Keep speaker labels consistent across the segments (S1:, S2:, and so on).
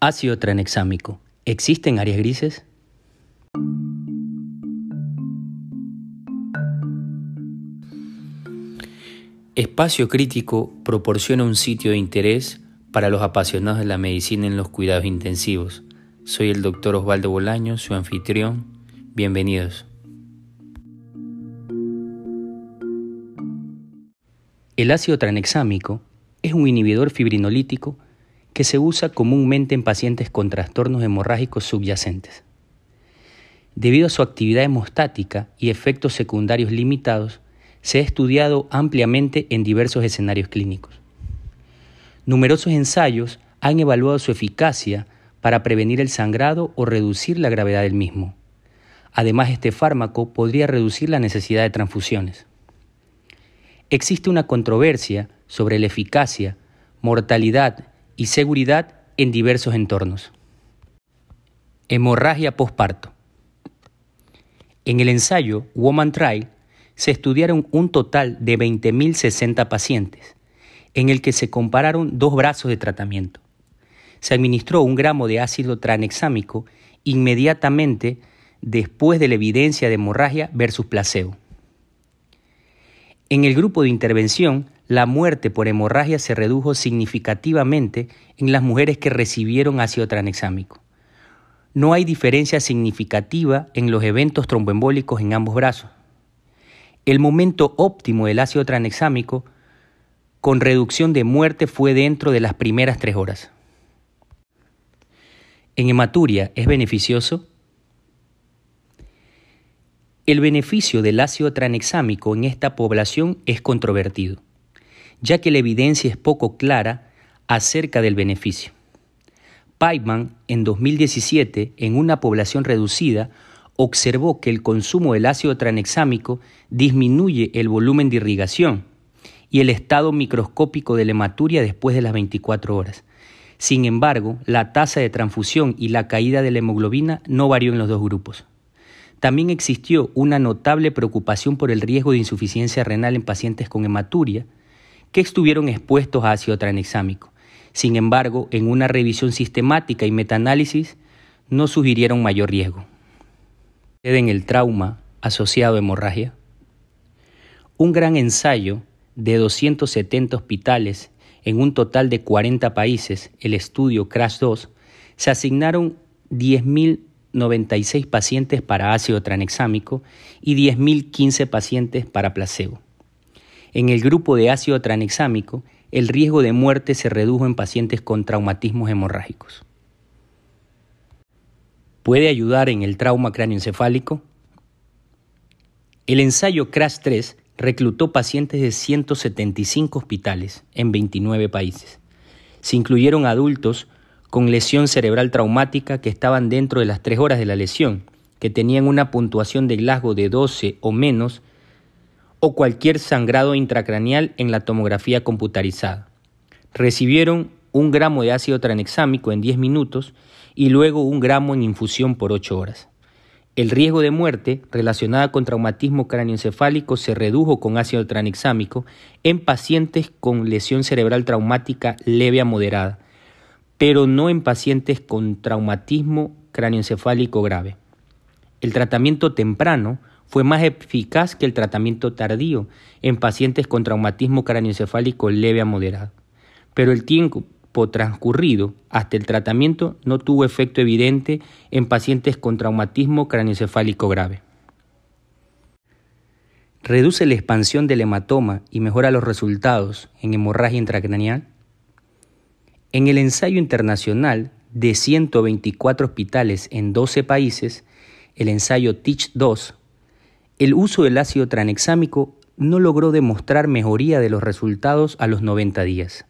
S1: Ácido tranexámico. ¿Existen áreas grises? Espacio Crítico proporciona un sitio de interés para los apasionados de la medicina en los cuidados intensivos. Soy el doctor Osvaldo Bolaño, su anfitrión. Bienvenidos. El ácido tranexámico es un inhibidor fibrinolítico que se usa comúnmente en pacientes con trastornos hemorrágicos subyacentes. Debido a su actividad hemostática y efectos secundarios limitados, se ha estudiado ampliamente en diversos escenarios clínicos. Numerosos ensayos han evaluado su eficacia para prevenir el sangrado o reducir la gravedad del mismo. Además, este fármaco podría reducir la necesidad de transfusiones. Existe una controversia sobre la eficacia, mortalidad y seguridad en diversos entornos. Hemorragia postparto. En el ensayo Woman Trial se estudiaron un total de 20.060 pacientes, en el que se compararon dos brazos de tratamiento. Se administró un gramo de ácido tranexámico inmediatamente después de la evidencia de hemorragia versus placebo. En el grupo de intervención, la muerte por hemorragia se redujo significativamente en las mujeres que recibieron ácido tranexámico. No hay diferencia significativa en los eventos tromboembólicos en ambos brazos. El momento óptimo del ácido tranexámico con reducción de muerte fue dentro de las primeras tres horas. En hematuria, ¿es beneficioso? El beneficio del ácido tranexámico en esta población es controvertido, ya que la evidencia es poco clara acerca del beneficio. Paiman, en 2017, en una población reducida, observó que el consumo del ácido tranexámico disminuye el volumen de irrigación y el estado microscópico de la hematuria después de las 24 horas. Sin embargo, la tasa de transfusión y la caída de la hemoglobina no varió en los dos grupos. También existió una notable preocupación por el riesgo de insuficiencia renal en pacientes con hematuria que estuvieron expuestos a ácido tranexámico. Sin embargo, en una revisión sistemática y metaanálisis no sugirieron mayor riesgo. En el trauma asociado a hemorragia. Un gran ensayo de 270 hospitales en un total de 40 países, el estudio CRASH 2, se asignaron 10.000 96 pacientes para ácido tranexámico y 10.015 pacientes para placebo. En el grupo de ácido tranexámico, el riesgo de muerte se redujo en pacientes con traumatismos hemorrágicos. ¿Puede ayudar en el trauma cráneoencefálico? El ensayo CRASH 3 reclutó pacientes de 175 hospitales en 29 países. Se incluyeron adultos con lesión cerebral traumática que estaban dentro de las tres horas de la lesión, que tenían una puntuación de Glasgow de 12 o menos, o cualquier sangrado intracraneal en la tomografía computarizada. Recibieron un gramo de ácido tranexámico en 10 minutos y luego un gramo en infusión por 8 horas. El riesgo de muerte relacionada con traumatismo cráneoencefálico se redujo con ácido tranexámico en pacientes con lesión cerebral traumática leve a moderada, pero no en pacientes con traumatismo cráneoencefálico grave. El tratamiento temprano fue más eficaz que el tratamiento tardío en pacientes con traumatismo cráneoencefálico leve a moderado, pero el tiempo transcurrido hasta el tratamiento no tuvo efecto evidente en pacientes con traumatismo cráneoencefálico grave. Reduce la expansión del hematoma y mejora los resultados en hemorragia intracraneal. En el ensayo internacional de 124 hospitales en 12 países, el ensayo TEACH-2, el uso del ácido tranexámico no logró demostrar mejoría de los resultados a los 90 días.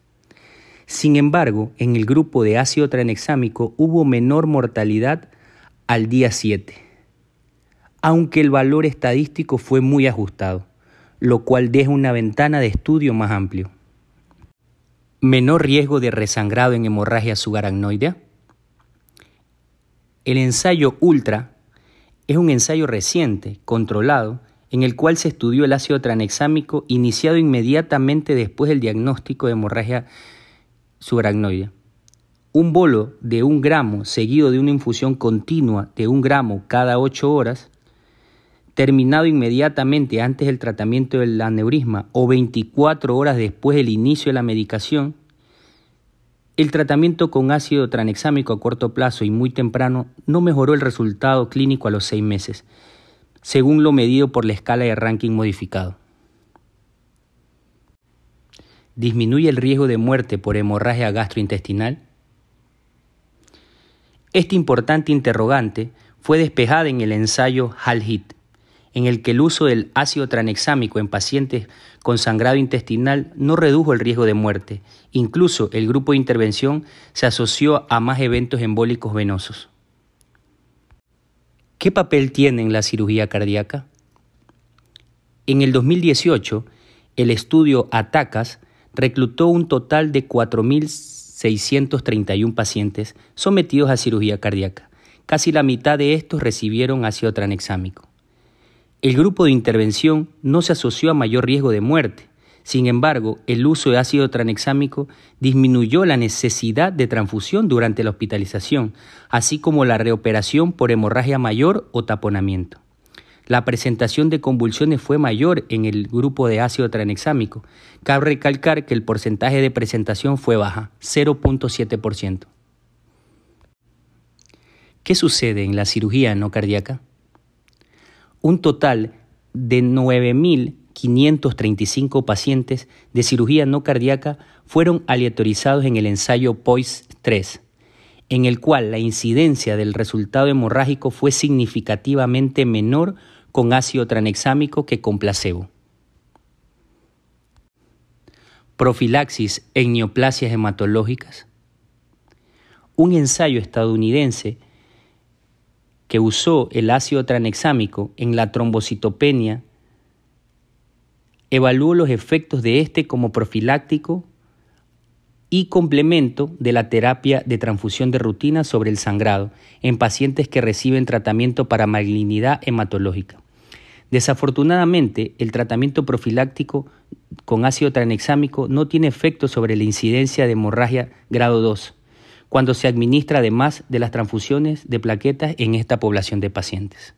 S1: Sin embargo, en el grupo de ácido tranexámico hubo menor mortalidad al día 7, aunque el valor estadístico fue muy ajustado, lo cual deja una ventana de estudio más amplio. Menor riesgo de resangrado en hemorragia subaracnoidea. El ensayo ULTRA es un ensayo reciente, controlado, en el cual se estudió el ácido tranexámico iniciado inmediatamente después del diagnóstico de hemorragia subaracnoidea. Un bolo de un gramo seguido de una infusión continua de un gramo cada ocho horas, terminado inmediatamente antes del tratamiento del aneurisma o 24 horas después del inicio de la medicación, el tratamiento con ácido tranexámico a corto plazo y muy temprano no mejoró el resultado clínico a los seis meses, según lo medido por la escala de ranking modificado. ¿Disminuye el riesgo de muerte por hemorragia gastrointestinal? Esta importante interrogante fue despejada en el ensayo HAL-HIT, en el que el uso del ácido tranexámico en pacientes con sangrado intestinal no redujo el riesgo de muerte. Incluso el grupo de intervención se asoció a más eventos embólicos venosos. ¿Qué papel tiene en la cirugía cardíaca? En el 2018, el estudio ATACAS reclutó un total de 4.631 pacientes sometidos a cirugía cardíaca. Casi la mitad de estos recibieron ácido tranexámico. El grupo de intervención no se asoció a mayor riesgo de muerte. Sin embargo, el uso de ácido tranexámico disminuyó la necesidad de transfusión durante la hospitalización, así como la reoperación por hemorragia mayor o taponamiento. La presentación de convulsiones fue mayor en el grupo de ácido tranexámico. Cabe recalcar que el porcentaje de presentación fue baja, 0.7%. ¿Qué sucede en la cirugía no cardíaca? Un total de 9.535 pacientes de cirugía no cardíaca fueron aleatorizados en el ensayo POISE 3, en el cual la incidencia del resultado hemorrágico fue significativamente menor con ácido tranexámico que con placebo. Profilaxis en neoplasias hematológicas. Un ensayo estadounidense que usó el ácido tranexámico en la trombocitopenia evaluó los efectos de este como profiláctico y complemento de la terapia de transfusión de rutina sobre el sangrado en pacientes que reciben tratamiento para malignidad hematológica. Desafortunadamente, el tratamiento profiláctico con ácido tranexámico no tiene efecto sobre la incidencia de hemorragia grado 2 cuando se administra además de las transfusiones de plaquetas en esta población de pacientes.